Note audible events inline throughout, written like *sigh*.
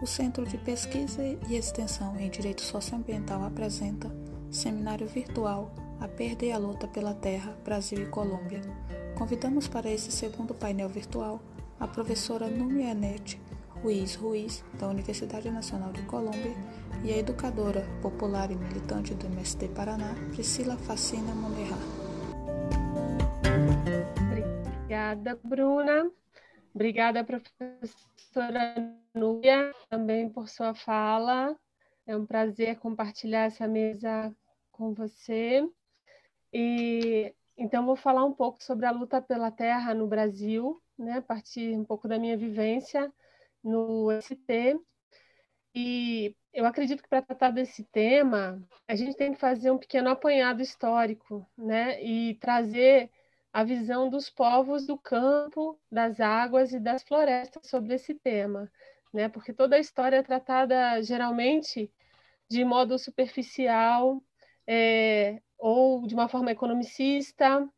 O Centro de Pesquisa e Extensão em Direito Socioambiental apresenta Seminário Virtual A Perda e a Luta pela Terra, Brasil e Colômbia. Convidamos para esse segundo painel virtual a professora Numianete Ruiz Ruiz, da Universidade Nacional de Colômbia, e a educadora popular e militante do MST Paraná, Priscila Facina Monerra. Obrigada, Bruna. Obrigada, professora Núbia, também por sua fala. É um prazer compartilhar essa mesa com você. E então vou falar um pouco sobre a luta pela terra no Brasil, né, a partir um pouco da minha vivência no ST. E eu acredito que para tratar desse tema, a gente tem que fazer um pequeno apanhado histórico, né, e trazer a visão dos povos do campo, das águas e das florestas sobre esse tema, né? Porque toda a história é tratada geralmente de modo superficial é, ou de uma forma economicista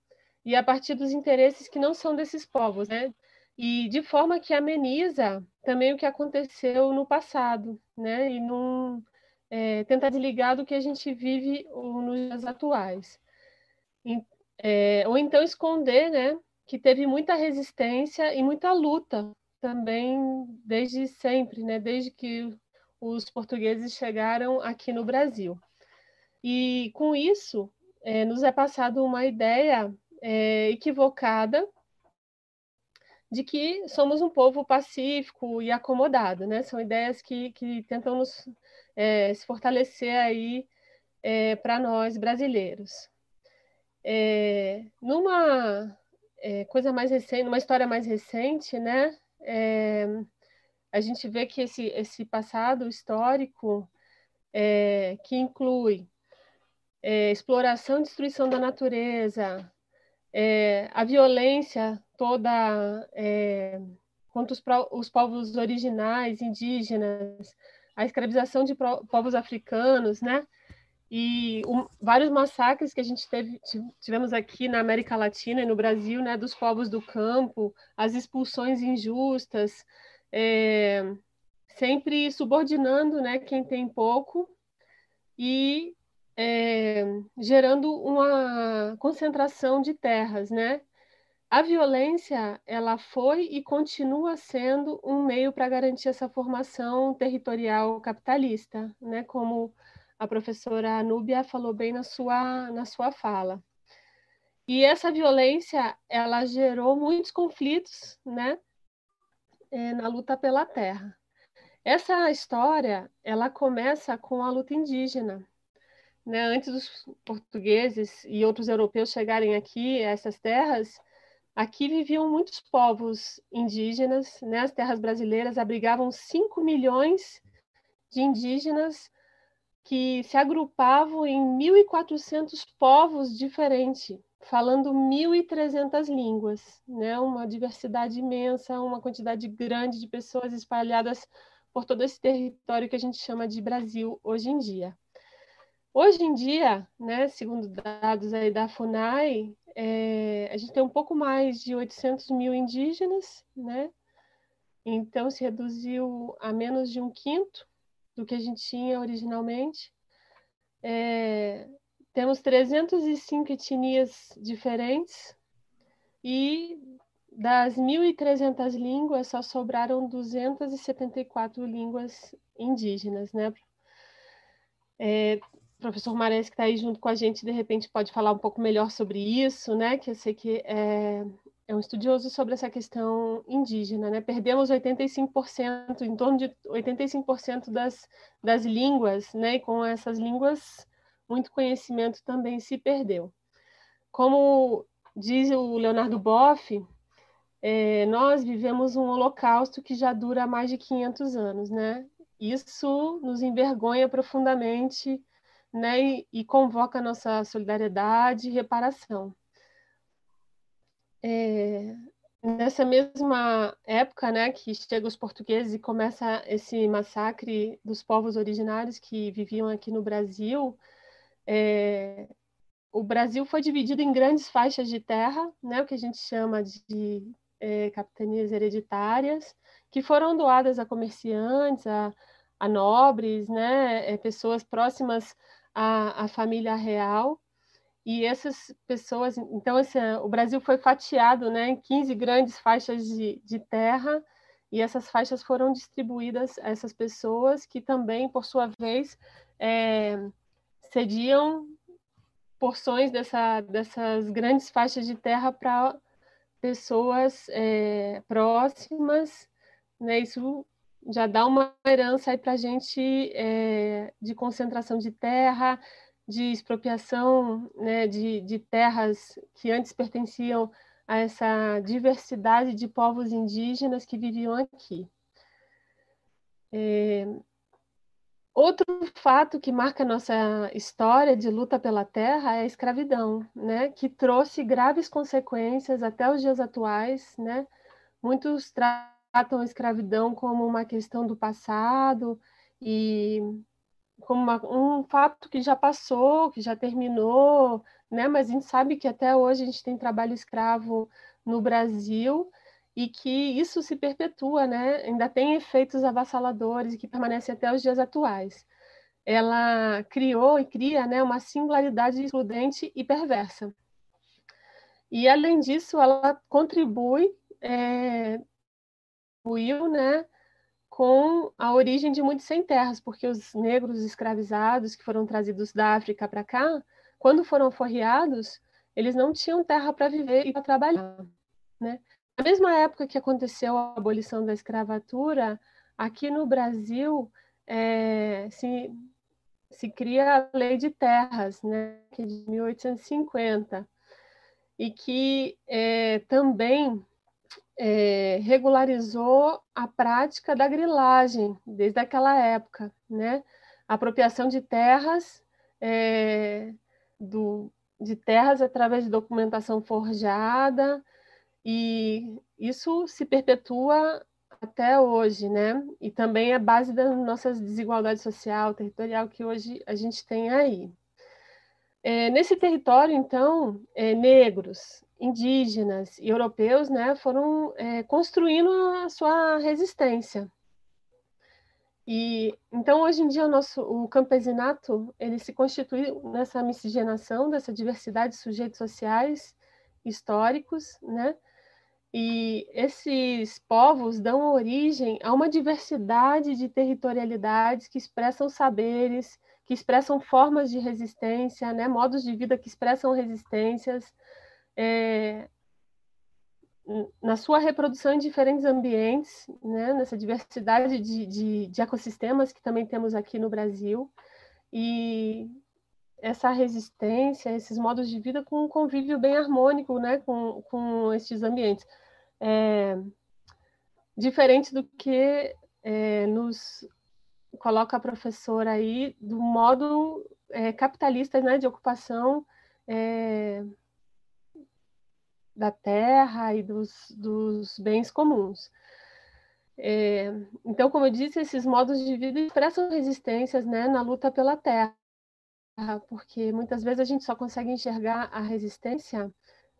e a partir dos interesses que não são desses povos, né? E de forma que ameniza também o que aconteceu no passado, né? E não é, tentar desligar do que a gente vive nos dias atuais. É, ou então esconder, né, que teve muita resistência e muita luta também desde sempre, né, desde que os portugueses chegaram aqui no Brasil. E com isso, é, nos é passado uma ideia é, equivocada de que somos um povo pacífico e acomodado, né? São ideias que, que tentam nos é, se fortalecer aí é, para nós brasileiros. É, numa é, coisa mais recente, numa história mais recente, né, é, a gente vê que esse, esse passado histórico, é, que inclui é, exploração e destruição da natureza, é, a violência toda contra os, os povos originais, indígenas, a escravização de povos africanos, né? E um, vários massacres que a gente teve, tivemos aqui na América Latina e no Brasil, né, dos povos do campo, as expulsões injustas, é, sempre subordinando, né, quem tem pouco e é, gerando uma concentração de terras, né? A violência, ela foi e continua sendo um meio para garantir essa formação territorial capitalista, né? Como a professora Anúbia falou bem na sua, na sua fala. E essa violência, ela gerou muitos conflitos, né, é, na luta pela terra. Essa história, ela começa com a luta indígena. Né? Antes dos portugueses e outros europeus chegarem aqui a essas terras, aqui viviam muitos povos indígenas, né? As terras brasileiras abrigavam 5 milhões de indígenas que se agrupavam em 1.400 povos diferentes, falando 1.300 línguas, né? uma diversidade imensa, uma quantidade grande de pessoas espalhadas por todo esse território que a gente chama de Brasil hoje em dia. Hoje em dia, né, segundo dados aí da FUNAI, é, a gente tem um pouco mais de 800 mil indígenas, né? Então se reduziu a menos de um quinto do que a gente tinha originalmente. É, temos 305 etnias diferentes e das 1.300 línguas só sobraram 274 línguas indígenas, né? É, professor Mares, que está aí junto com a gente, de repente pode falar um pouco melhor sobre isso, né? Que eu sei que é, é um estudioso sobre essa questão indígena, né? Perdemos 85%, em torno de 85% das, das línguas, né? E com essas línguas, muito conhecimento também se perdeu. Como diz o Leonardo Boff, é, nós vivemos um holocausto que já dura mais de 500 anos, né? Isso nos envergonha profundamente, né? E, e convoca nossa solidariedade e reparação é, nessa mesma época, né, que chegam os portugueses e começa esse massacre dos povos originários que viviam aqui no Brasil, é, o Brasil foi dividido em grandes faixas de terra, né, o que a gente chama de é, capitanias hereditárias, que foram doadas a comerciantes, a, a nobres, né, é, pessoas próximas à, à, família real. E essas pessoas, então, esse, o Brasil foi fatiado né, em 15 grandes faixas de, de terra, e essas faixas foram distribuídas a essas pessoas que também, por sua vez, é, cediam porções dessa, dessas grandes faixas de terra para pessoas é, próximas, né? Isso já dá uma herança aí para a gente é, de concentração de terra, de expropriação né, de, de terras que antes pertenciam a essa diversidade de povos indígenas que viviam aqui. É... Outro fato que marca nossa história de luta pela terra é a escravidão, né? que trouxe graves consequências até os dias atuais. Né? Muitos tratam a escravidão como uma questão do passado e como uma, um fato que já passou, que já terminou, né? Mas a gente sabe que até hoje a gente tem trabalho escravo no Brasil e que isso se perpetua, né? Ainda tem efeitos avassaladores que permanecem até os dias atuais. Ela criou e cria, né, uma singularidade excludente e perversa. E além disso, ela contribui, é, contribuiu, né, com a origem de muitos sem terras, porque os negros escravizados que foram trazidos da África para cá, quando foram forreados, eles não tinham terra para viver e para trabalhar, né? Na mesma época que aconteceu a abolição da escravatura, aqui no Brasil é, se, se cria a lei de terras, né, que é de 1850, e que é, também é, regularizou a prática da grilagem desde aquela época, né? Apropriação de terras, é, do, de terras através de documentação forjada, e isso se perpetua até hoje, né? E também é base da nossa desigualdade social, territorial que hoje a gente tem aí. É, nesse território, então, é, negros, indígenas e europeus né, foram é, construindo a sua resistência. E então hoje em dia o nosso o campesinato ele se constitui nessa miscigenação dessa diversidade de sujeitos sociais históricos, né? E esses povos dão origem a uma diversidade de territorialidades que expressam saberes, que expressam formas de resistência, né? modos de vida que expressam resistências, é, na sua reprodução em diferentes ambientes, né, nessa diversidade de, de, de, ecossistemas que também temos aqui no Brasil, e essa resistência, esses modos de vida com um convívio bem harmônico né, com, com esses ambientes. É, diferente do que é, nos coloca a professora aí, do modo é, capitalista né, de ocupação é, da terra e dos, dos bens comuns. É, então, como eu disse, esses modos de vida expressam resistências né, na luta pela terra, porque muitas vezes a gente só consegue enxergar a resistência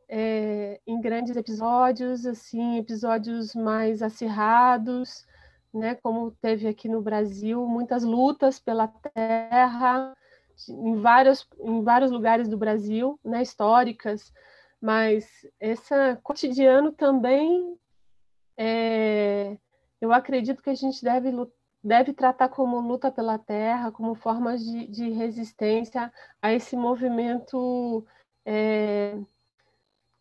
é, em grandes episódios, assim, episódios mais acirrados, né, como teve aqui no Brasil, muitas lutas pela terra em vários, em vários lugares do Brasil, né, históricas, mas esse cotidiano também, é, eu acredito que a gente deve, deve tratar como luta pela terra, como formas de, de resistência a esse movimento é,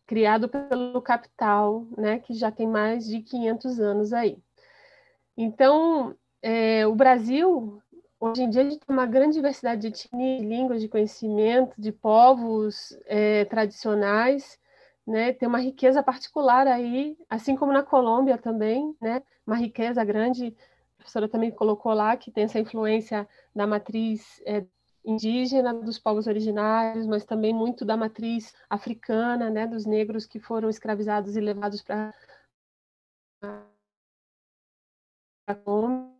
criado pelo capital, né, que já tem mais de 500 anos aí. Então, é, o Brasil Hoje em dia a gente tem uma grande diversidade de etnias, de línguas, de conhecimento, de povos é, tradicionais, né? Tem uma riqueza particular aí, assim como na Colômbia também, né? Uma riqueza grande. A professora também colocou lá que tem essa influência da matriz é, indígena dos povos originários, mas também muito da matriz africana, né? Dos negros que foram escravizados e levados para a Colômbia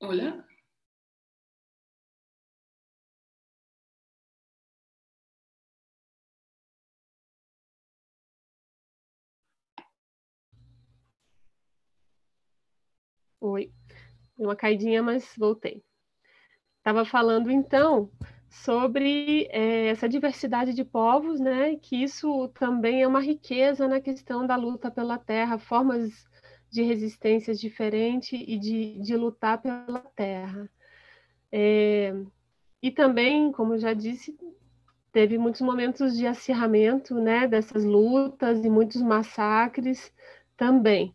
Olha. Oi, uma caidinha, mas voltei. Estava falando então sobre é, essa diversidade de povos, né? Que isso também é uma riqueza na questão da luta pela terra, formas de resistências diferentes e de, de lutar pela terra. É, e também, como já disse, teve muitos momentos de acirramento, né? Dessas lutas e muitos massacres também.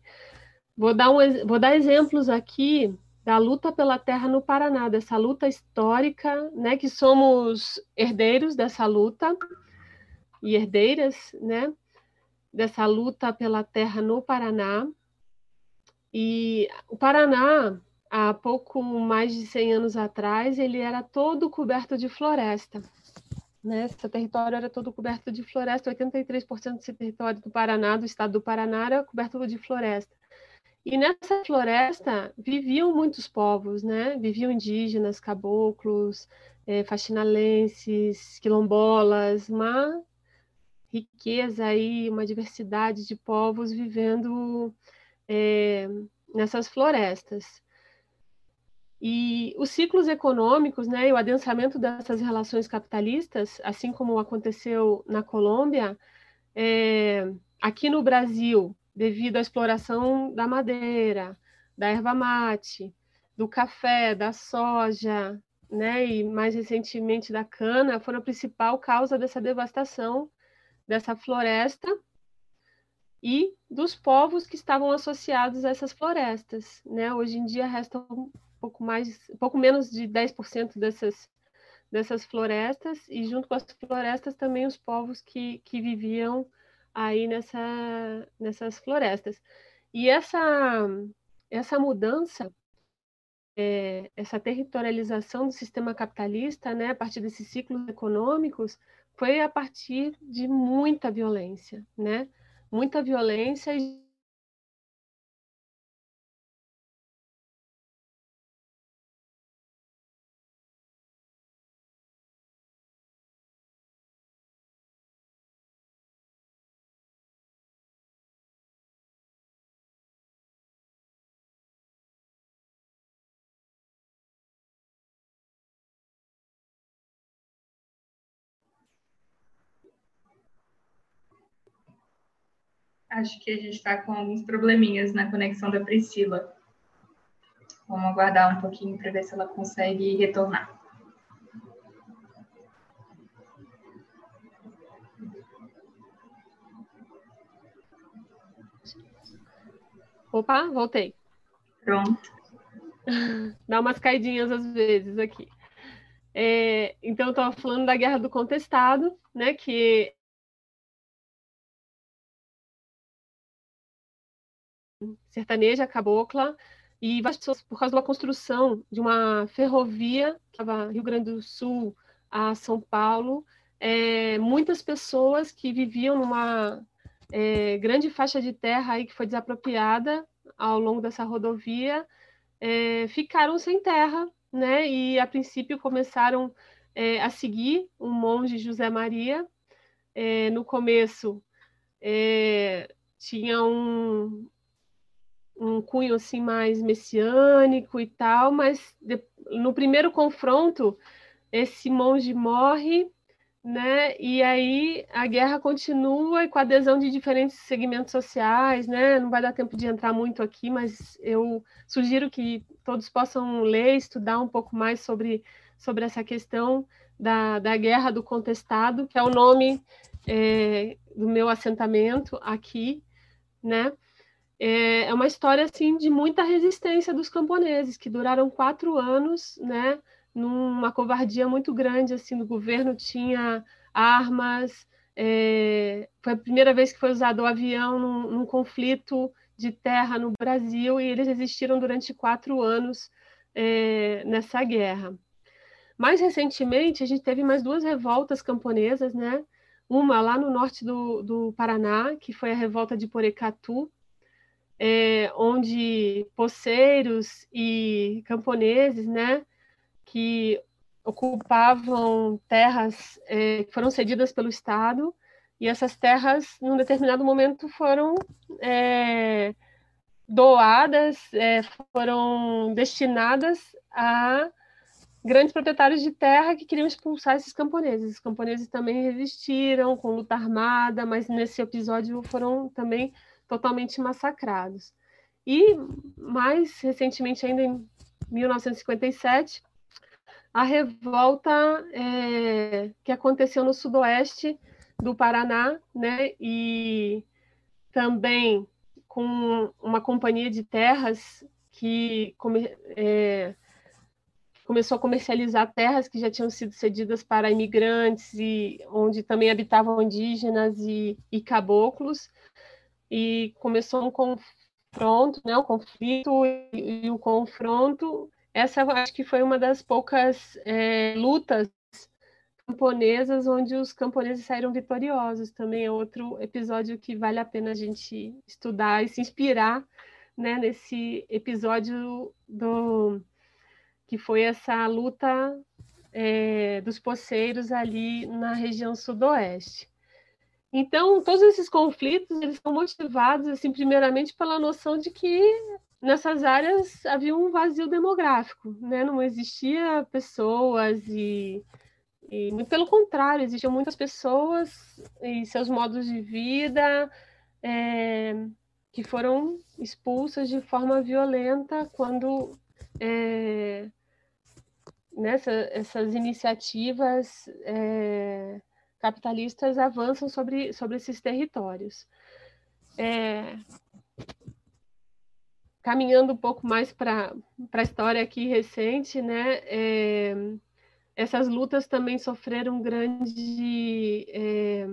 Vou dar, um, vou dar exemplos aqui da luta pela terra no Paraná, dessa luta histórica, né, que somos herdeiros dessa luta e herdeiras, né, dessa luta pela terra no Paraná. E o Paraná, há pouco mais de 100 anos atrás, ele era todo coberto de floresta. Né? Esse território era todo coberto de floresta, 83% desse território do Paraná, do estado do Paraná, era coberto de floresta. E nessa floresta viviam muitos povos, né? Viviam indígenas, caboclos, é, faxinalenses, quilombolas, uma riqueza aí, uma diversidade de povos vivendo é, nessas florestas. E os ciclos econômicos, né, e o adensamento dessas relações capitalistas, assim como aconteceu na Colômbia, é, aqui no Brasil, devido à exploração da madeira, da erva mate, do café, da soja, né, e mais recentemente da cana, foram a principal causa dessa devastação dessa floresta e dos povos que estavam associados a essas florestas, né? Hoje em dia restam um pouco mais, um pouco menos de 10% dessas dessas florestas e junto com as florestas também os povos que, que viviam aí nessa, nessas florestas. E essa, essa mudança, é, essa territorialização do sistema capitalista, né, a partir desses ciclos econômicos, foi a partir de muita violência, né? Muita violência e Acho que a gente está com alguns probleminhas na conexão da Priscila. Vamos aguardar um pouquinho para ver se ela consegue retornar. Opa, voltei. Pronto. *laughs* Dá umas caidinhas às vezes aqui. É, então, eu estava falando da Guerra do Contestado, né, que sertaneja, cabocla, e por causa de uma construção de uma ferrovia que estava Rio Grande do Sul a São Paulo, é, muitas pessoas que viviam numa é, grande faixa de terra aí que foi desapropriada ao longo dessa rodovia é, ficaram sem terra, né? E a princípio começaram é, a seguir o monge José Maria. É, no começo é, tinha um, um cunho assim mais messiânico e tal, mas de, no primeiro confronto esse monge morre, né? E aí a guerra continua e com a adesão de diferentes segmentos sociais, né? Não vai dar tempo de entrar muito aqui, mas eu sugiro que todos possam ler, estudar um pouco mais sobre sobre essa questão da, da guerra do contestado, que é o nome é, do meu assentamento aqui, né? É, é uma história assim de muita resistência dos camponeses que duraram quatro anos, né? Numa covardia muito grande, assim, o governo tinha armas. É, foi a primeira vez que foi usado o avião num, num conflito de terra no Brasil e eles resistiram durante quatro anos é, nessa guerra. Mais recentemente, a gente teve mais duas revoltas camponesas, né? Uma lá no norte do, do Paraná, que foi a revolta de Porecatu, é, onde poceiros e camponeses, né, que ocupavam terras é, que foram cedidas pelo Estado, e essas terras, num determinado momento, foram é, doadas, foram destinadas a grandes proprietários de terra que queriam expulsar esses camponeses. Os camponeses também resistiram com luta armada, mas nesse episódio foram também totalmente massacrados. E mais recentemente, ainda em 1957, a revolta é, que aconteceu no sudoeste do Paraná, né, e também com uma companhia de terras que come, é, começou a comercializar terras que já tinham sido cedidas para imigrantes e onde também habitavam indígenas e, e caboclos e começou um confronto, né, um conflito e, e o confronto. Essa acho que foi uma das poucas é, lutas camponesas onde os camponeses saíram vitoriosos. Também é outro episódio que vale a pena a gente estudar e se inspirar, né, nesse episódio do que foi essa luta é, dos poceiros ali na região sudoeste. Então, todos esses conflitos eles são motivados, assim, primeiramente pela noção de que nessas áreas havia um vazio demográfico, né? Não existia pessoas e, e pelo contrário, existiam muitas pessoas e seus modos de vida é, que foram expulsas de forma violenta quando é, nessa, essas iniciativas é, capitalistas avançam sobre, sobre esses territórios. É, caminhando um pouco mais para a história aqui recente, né, é, essas lutas também sofreram grande, é,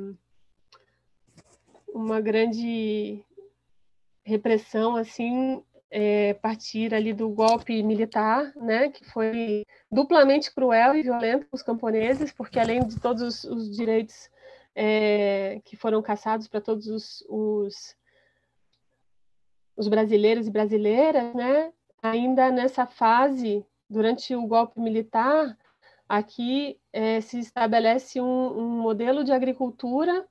uma grande repressão assim é, partir ali do golpe militar, né, que foi duplamente cruel e violento para os camponeses, porque além de todos os, os direitos é, que foram caçados para todos os, os, os, brasileiros e brasileiras, né, ainda nessa fase, durante o golpe militar, aqui é, se estabelece um, um modelo de agricultura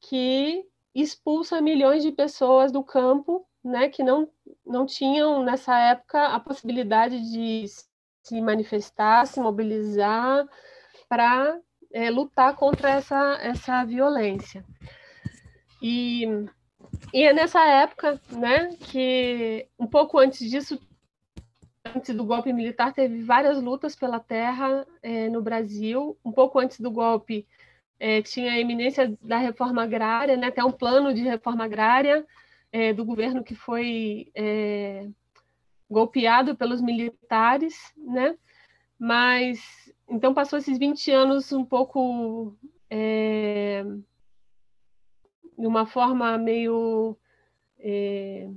que expulsa milhões de pessoas do campo né, que não, não tinham, nessa época, a possibilidade de se manifestar, se mobilizar para é, lutar contra essa, essa violência. E, e é nessa época né, que, um pouco antes disso, antes do golpe militar, teve várias lutas pela terra é, no Brasil. Um pouco antes do golpe, é, tinha a eminência da reforma agrária, né, até um plano de reforma agrária, é, do governo que foi é, golpeado pelos militares, né? Mas então passou esses 20 anos um pouco é, de uma forma meio é,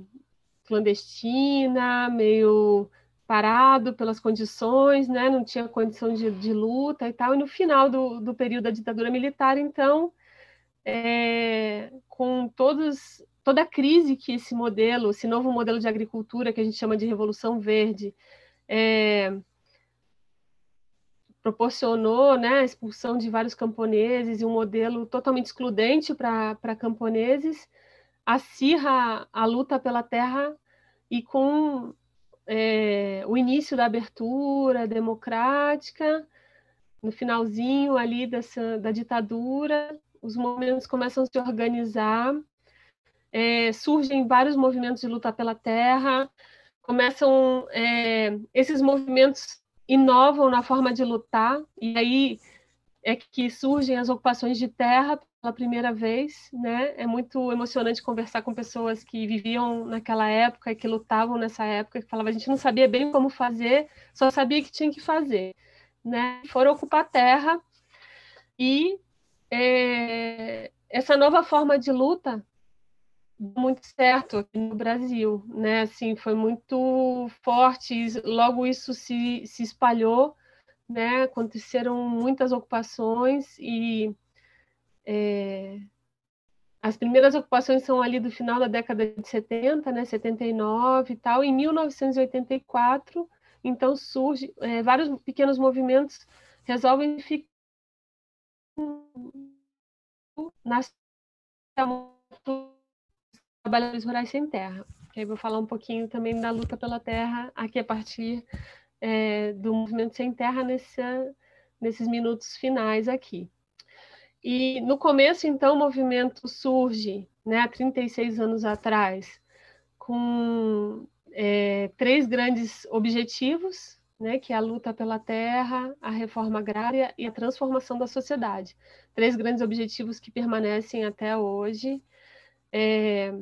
clandestina, meio parado pelas condições, né? Não tinha condição de, de luta e tal. E no final do, do período da ditadura militar, então, é, com todos toda a crise que esse modelo, esse novo modelo de agricultura que a gente chama de revolução verde, é, proporcionou né, a expulsão de vários camponeses e um modelo totalmente excludente para camponeses, acirra a luta pela terra e com é, o início da abertura democrática, no finalzinho ali dessa, da ditadura, os movimentos começam a se organizar é, surgem vários movimentos de luta pela terra, começam é, esses movimentos inovam na forma de lutar e aí é que surgem as ocupações de terra pela primeira vez, né? É muito emocionante conversar com pessoas que viviam naquela época e que lutavam nessa época, que falavam a gente não sabia bem como fazer, só sabia que tinha que fazer, né? Foram ocupar terra e é, essa nova forma de luta muito certo aqui no Brasil, né? Assim, foi muito forte, logo isso se, se espalhou, né? Aconteceram muitas ocupações e é, as primeiras ocupações são ali do final da década de 70, né, 79 e tal. Em 1984, então surge é, vários pequenos movimentos resolvem ficar nas trabalhadores rurais sem terra. Aí vou falar um pouquinho também da luta pela terra aqui a partir é, do movimento sem terra nessa, nesses minutos finais aqui. E no começo, então, o movimento surge, né, há 36 anos atrás, com é, três grandes objetivos, né, que é a luta pela terra, a reforma agrária e a transformação da sociedade. Três grandes objetivos que permanecem até hoje. É,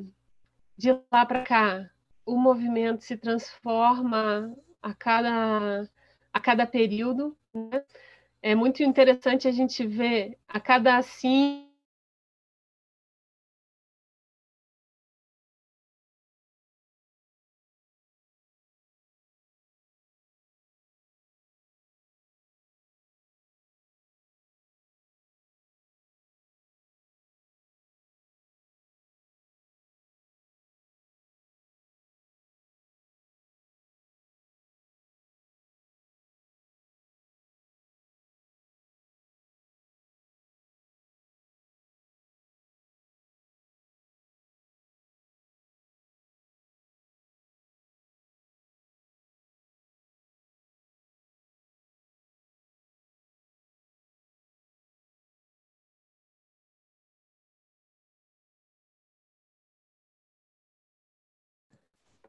de lá para cá, o movimento se transforma a cada, a cada período. Né? É muito interessante a gente ver a cada assim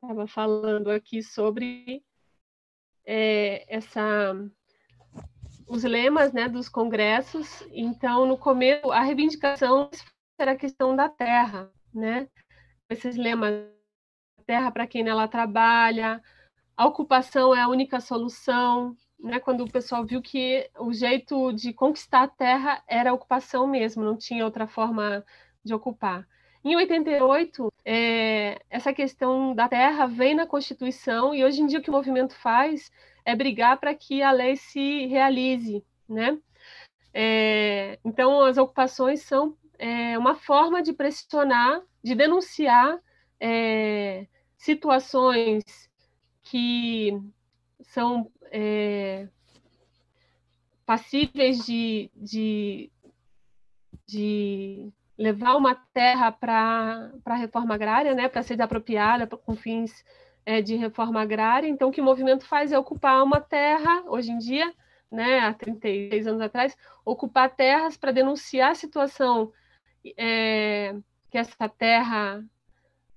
estava falando aqui sobre é, essa os lemas né, dos congressos. Então, no começo, a reivindicação era a questão da terra, né? Esses lemas, terra para quem nela trabalha, a ocupação é a única solução, né? Quando o pessoal viu que o jeito de conquistar a terra era a ocupação mesmo, não tinha outra forma de ocupar. Em 88, é, essa questão da terra vem na Constituição e hoje em dia o que o movimento faz é brigar para que a lei se realize, né? É, então, as ocupações são é, uma forma de pressionar, de denunciar é, situações que são é, passíveis de, de, de levar uma terra para a reforma agrária, né, para ser desapropriada com fins é, de reforma agrária. Então, o que o movimento faz é ocupar uma terra, hoje em dia, né, há 36 anos atrás, ocupar terras para denunciar a situação é, que essa terra,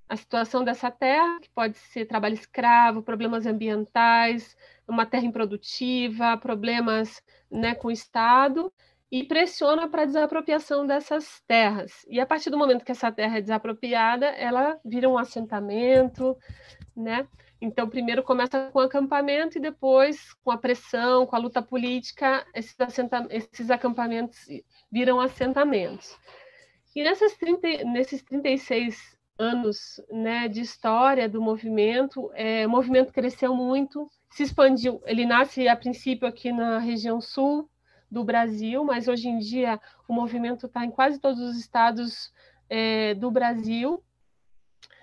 a situação dessa terra, que pode ser trabalho escravo, problemas ambientais, uma terra improdutiva, problemas né, com o Estado, e pressiona para a desapropriação dessas terras. E a partir do momento que essa terra é desapropriada, ela vira um assentamento, né? Então, primeiro começa com acampamento e depois, com a pressão, com a luta política, esses, esses acampamentos viram assentamentos. E nessas 30, nesses 36 anos né, de história do movimento, é, o movimento cresceu muito, se expandiu. Ele nasce, a princípio, aqui na região sul, do Brasil, mas hoje em dia o movimento está em quase todos os estados é, do Brasil.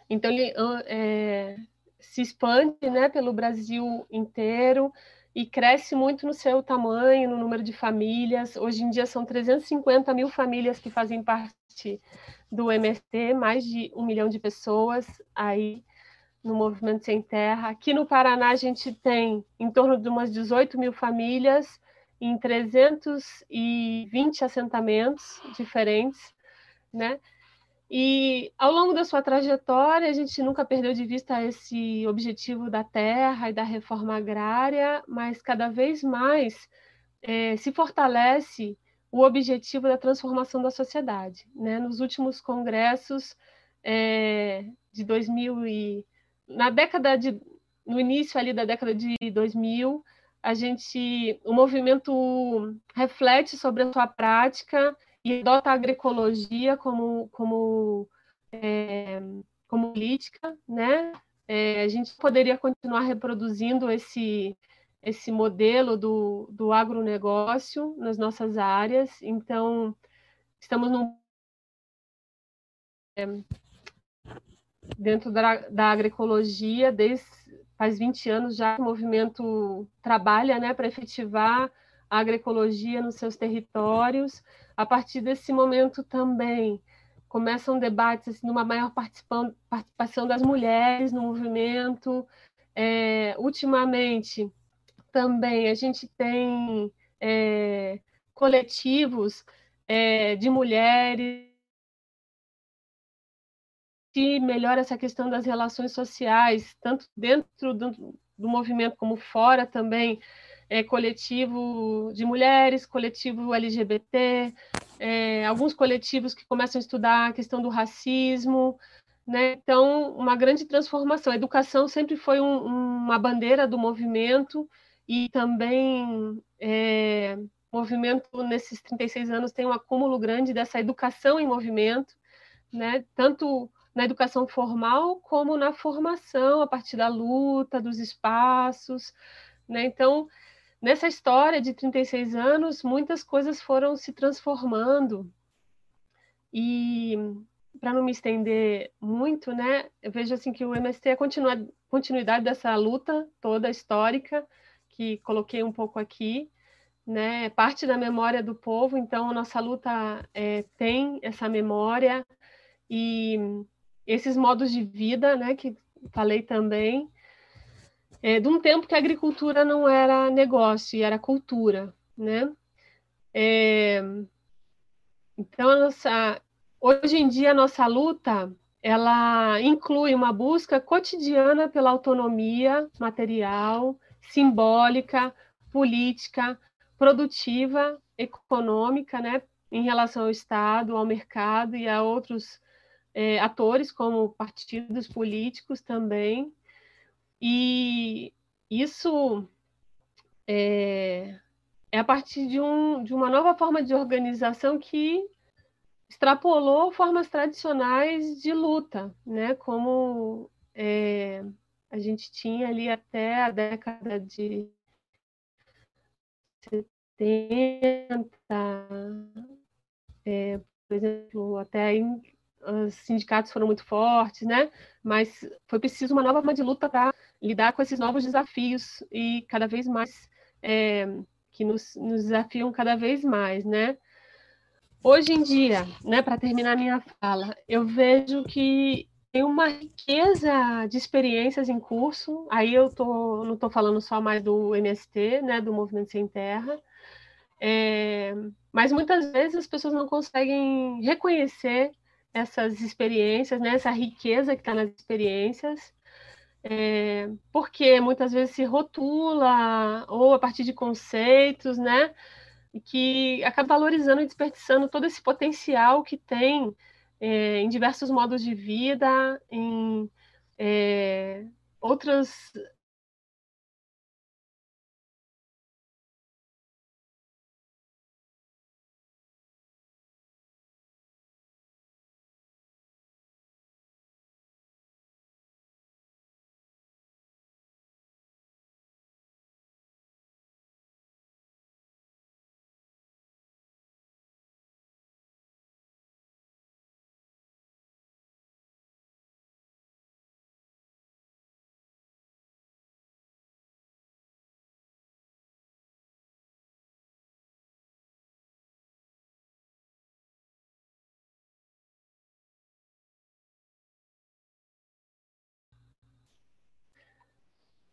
Então ele é, se expande né, pelo Brasil inteiro e cresce muito no seu tamanho, no número de famílias. Hoje em dia são 350 mil famílias que fazem parte do MST, mais de um milhão de pessoas aí no Movimento Sem Terra. Aqui no Paraná a gente tem em torno de umas 18 mil famílias em 320 assentamentos diferentes, né? E ao longo da sua trajetória, a gente nunca perdeu de vista esse objetivo da terra e da reforma agrária, mas cada vez mais é, se fortalece o objetivo da transformação da sociedade. Né? Nos últimos congressos é, de 2000 e na década de no início ali da década de 2000 a gente, o movimento reflete sobre a sua prática e adota a agroecologia como, como, é, como política, né? É, a gente poderia continuar reproduzindo esse, esse modelo do, do agronegócio nas nossas áreas, então estamos num dentro da, da agroecologia, desde faz 20 anos já que o movimento trabalha né, para efetivar a agroecologia nos seus territórios. A partir desse momento também começam debates assim, numa maior participação das mulheres no movimento. É, ultimamente, também a gente tem é, coletivos é, de mulheres que melhora essa questão das relações sociais, tanto dentro do, do movimento como fora também, é, coletivo de mulheres, coletivo LGBT, é, alguns coletivos que começam a estudar a questão do racismo, né? Então, uma grande transformação. A educação sempre foi um, uma bandeira do movimento e também é, o movimento nesses 36 anos tem um acúmulo grande dessa educação em movimento, né? Tanto na educação formal como na formação a partir da luta, dos espaços, né? Então, nessa história de 36 anos, muitas coisas foram se transformando. E para não me estender muito, né, eu vejo assim que o MST é a continuidade dessa luta toda histórica que coloquei um pouco aqui, né, parte da memória do povo. Então, nossa luta é, tem essa memória e esses modos de vida, né, que falei também, é, de um tempo que a agricultura não era negócio, era cultura, né? É, então, nossa, hoje em dia, a nossa luta, ela inclui uma busca cotidiana pela autonomia material, simbólica, política, produtiva, econômica, né, em relação ao Estado, ao mercado e a outros é, atores, como partidos políticos também. E isso é, é a partir de, um, de uma nova forma de organização que extrapolou formas tradicionais de luta, né? Como é, a gente tinha ali até a década de 70, é, por exemplo, até os sindicatos foram muito fortes, né? Mas foi preciso uma nova forma de luta para lidar com esses novos desafios e cada vez mais é, que nos, nos, desafiam cada vez mais, né? Hoje em dia, né? Para terminar minha fala, eu vejo que tem uma riqueza de experiências em curso. Aí eu tô, não estou falando só mais do MST, né? Do Movimento Sem Terra. É, mas muitas vezes as pessoas não conseguem reconhecer essas experiências, né, essa riqueza que está nas experiências, é, porque muitas vezes se rotula ou a partir de conceitos, né, que acaba valorizando e desperdiçando todo esse potencial que tem é, em diversos modos de vida, em é, outras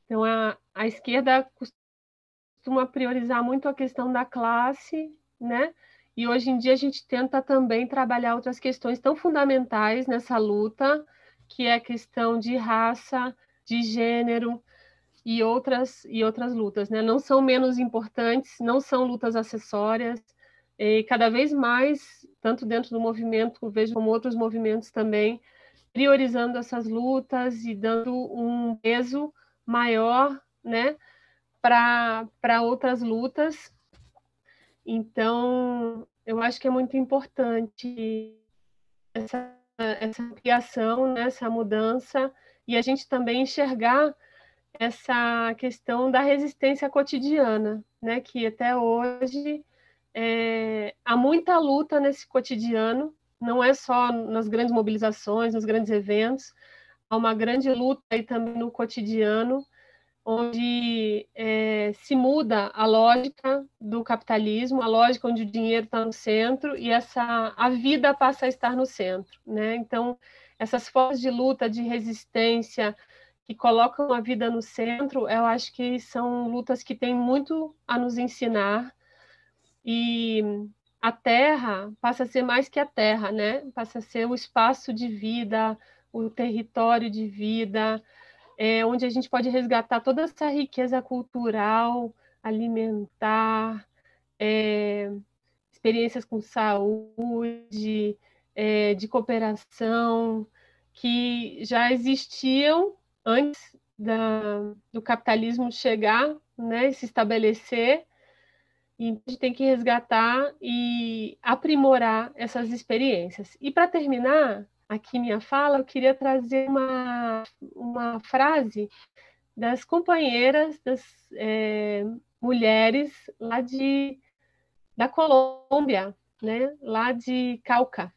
Então, a, a esquerda costuma priorizar muito a questão da classe, né? E hoje em dia a gente tenta também trabalhar outras questões tão fundamentais nessa luta, que é a questão de raça, de gênero e outras e outras lutas, né? Não são menos importantes, não são lutas acessórias. E cada vez mais, tanto dentro do movimento, vejo como outros movimentos também, priorizando essas lutas e dando um peso maior, né, para outras lutas. Então, eu acho que é muito importante essa, essa ampliação, né, essa mudança, e a gente também enxergar essa questão da resistência cotidiana, né, que até hoje é, há muita luta nesse cotidiano, não é só nas grandes mobilizações, nos grandes eventos, uma grande luta aí também no cotidiano, onde é, se muda a lógica do capitalismo, a lógica onde o dinheiro está no centro e essa a vida passa a estar no centro, né? Então essas formas de luta, de resistência que colocam a vida no centro, eu acho que são lutas que têm muito a nos ensinar e a terra passa a ser mais que a terra, né? Passa a ser o espaço de vida, o território de vida, é, onde a gente pode resgatar toda essa riqueza cultural, alimentar, é, experiências com saúde, é, de cooperação, que já existiam antes da, do capitalismo chegar né, se estabelecer, e a gente tem que resgatar e aprimorar essas experiências. E para terminar aqui minha fala, eu queria trazer uma, uma frase das companheiras, das é, mulheres lá de, da Colômbia, né, lá de Cauca,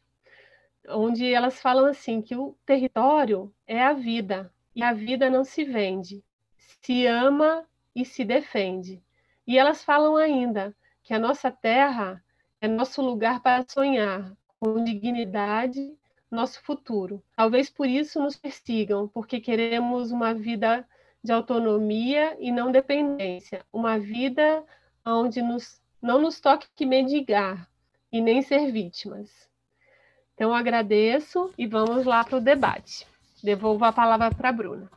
onde elas falam assim que o território é a vida e a vida não se vende, se ama e se defende. E elas falam ainda que a nossa terra é nosso lugar para sonhar com dignidade nosso futuro. Talvez por isso nos persigam, porque queremos uma vida de autonomia e não dependência, uma vida onde nos, não nos toque que mendigar e nem ser vítimas. Então agradeço e vamos lá para o debate. Devolvo a palavra para a Bruna.